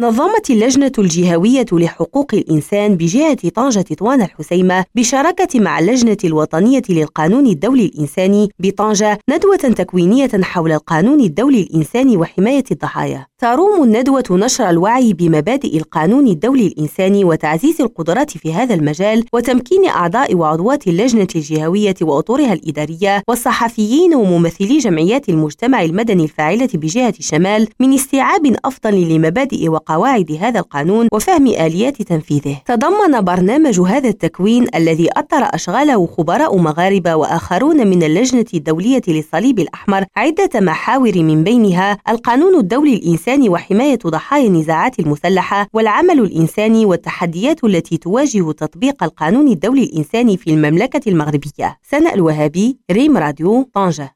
نظمت اللجنة الجهوية لحقوق الإنسان بجهة طنجة طوان الحسيمة بشراكة مع اللجنة الوطنية للقانون الدولي الإنساني بطنجة ندوة تكوينية حول القانون الدولي الإنساني وحماية الضحايا. تروم الندوة نشر الوعي بمبادئ القانون الدولي الإنساني وتعزيز القدرات في هذا المجال وتمكين أعضاء وعضوات اللجنة الجهوية وأطورها الإدارية والصحفيين وممثلي جمعيات المجتمع المدني الفاعلة بجهة الشمال من استيعاب أفضل لمبادئ وقواعد هذا القانون وفهم آليات تنفيذه. تضمن برنامج هذا التكوين الذي أطر أشغاله خبراء مغاربة وآخرون من اللجنة الدولية للصليب الأحمر عدة محاور من بينها القانون الدولي الإنساني وحماية ضحايا النزاعات المسلحة والعمل الإنساني والتحديات التي تواجه تطبيق القانون الدولي الإنساني في المملكة المغربية. سناء الوهابي ريم راديو طنجة